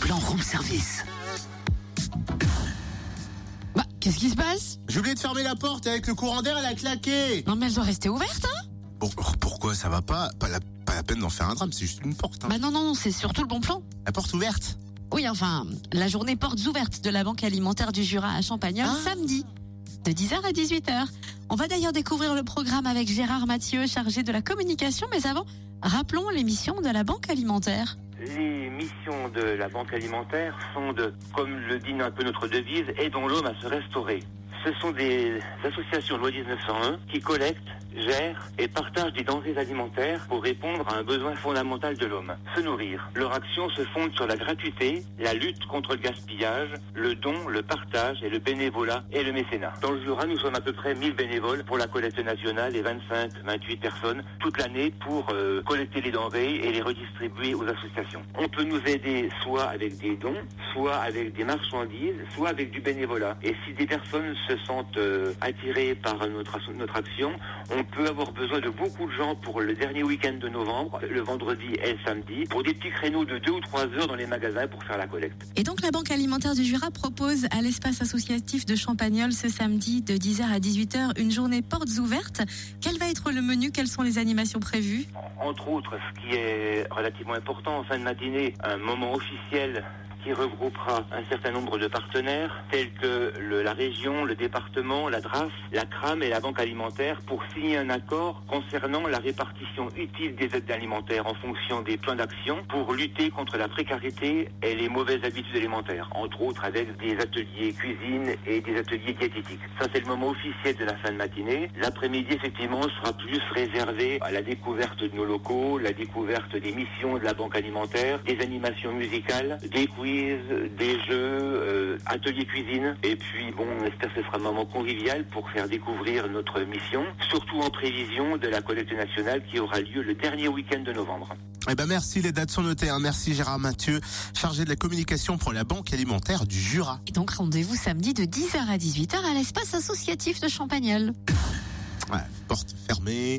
plan room service. Bah, qu'est-ce qui se passe? J'ai oublié de fermer la porte avec le courant d'air, elle a claqué. Non, mais elle doit rester ouverte, hein? Bon, pourquoi ça va pas? Pas la, pas la peine d'en faire un drame, c'est juste une porte. hein. Bah non, non, non, c'est surtout le bon plan. La porte ouverte. Oui, enfin, la journée portes ouvertes de la Banque alimentaire du Jura à Champagnol, Ah. samedi, de 10h à 18h. On va d'ailleurs découvrir le programme avec Gérard Mathieu, chargé de la communication, mais avant, rappelons les missions de la Banque alimentaire. Les missions de la banque alimentaire sont de, comme le dit un peu notre devise, aidons l'homme à se restaurer. Ce sont des associations loi 1901 qui collectent, gèrent et partagent des denrées alimentaires pour répondre à un besoin fondamental de l'homme, se nourrir. Leur action se fonde sur la gratuité, la lutte contre le gaspillage, le don, le partage et le bénévolat et le mécénat. Dans le Jura, nous sommes à peu près 1000 bénévoles pour la collecte nationale et 25, 28 personnes toute l'année pour euh, collecter les denrées et les redistribuer aux associations. On peut nous aider soit avec des dons, soit avec des marchandises, soit avec du bénévolat. Et si des personnes se sentent euh, attirées par notre, notre action, on peut avoir besoin de beaucoup de gens pour le dernier week-end de novembre, le vendredi et le samedi, pour des petits créneaux de 2 ou 3 heures dans les magasins pour faire la collecte. Et donc la Banque alimentaire du Jura propose à l'espace associatif de Champagnol ce samedi de 10h à 18h une journée portes ouvertes. Quel va être le menu? Quelles sont les animations prévues? Entre autres, ce qui est relativement important en fin de matinée, un moment officiel qui regroupera un certain nombre de partenaires tels que la région, le département, la DRAF, la CRAM et la Banque alimentaire pour signer un accord concernant la répartition utile des aides alimentaires en fonction des plans d'action pour lutter contre la précarité et les mauvaises habitudes alimentaires, entre autres avec des ateliers cuisine et des ateliers diététiques. Ça c'est le moment officiel de la fin de matinée. L'après-midi effectivement sera plus réservé à la découverte de nos locaux, la découverte des missions de la banque alimentaire, des animations musicales, des quiz, des jeux, euh, ateliers cuisine. Et puis bon, on espère que ce sera un moment convivial pour faire découvrir notre mission, surtout en prévision de la collecte nationale qui aura lieu le dernier week-end de novembre. Eh ben merci, les dates sont notées. hein. Merci Gérard Mathieu, chargé de la communication pour la Banque alimentaire du Jura. Et donc rendez-vous samedi de 10h à 18h à l'espace associatif de Champagnol. Ouais, porte fermée.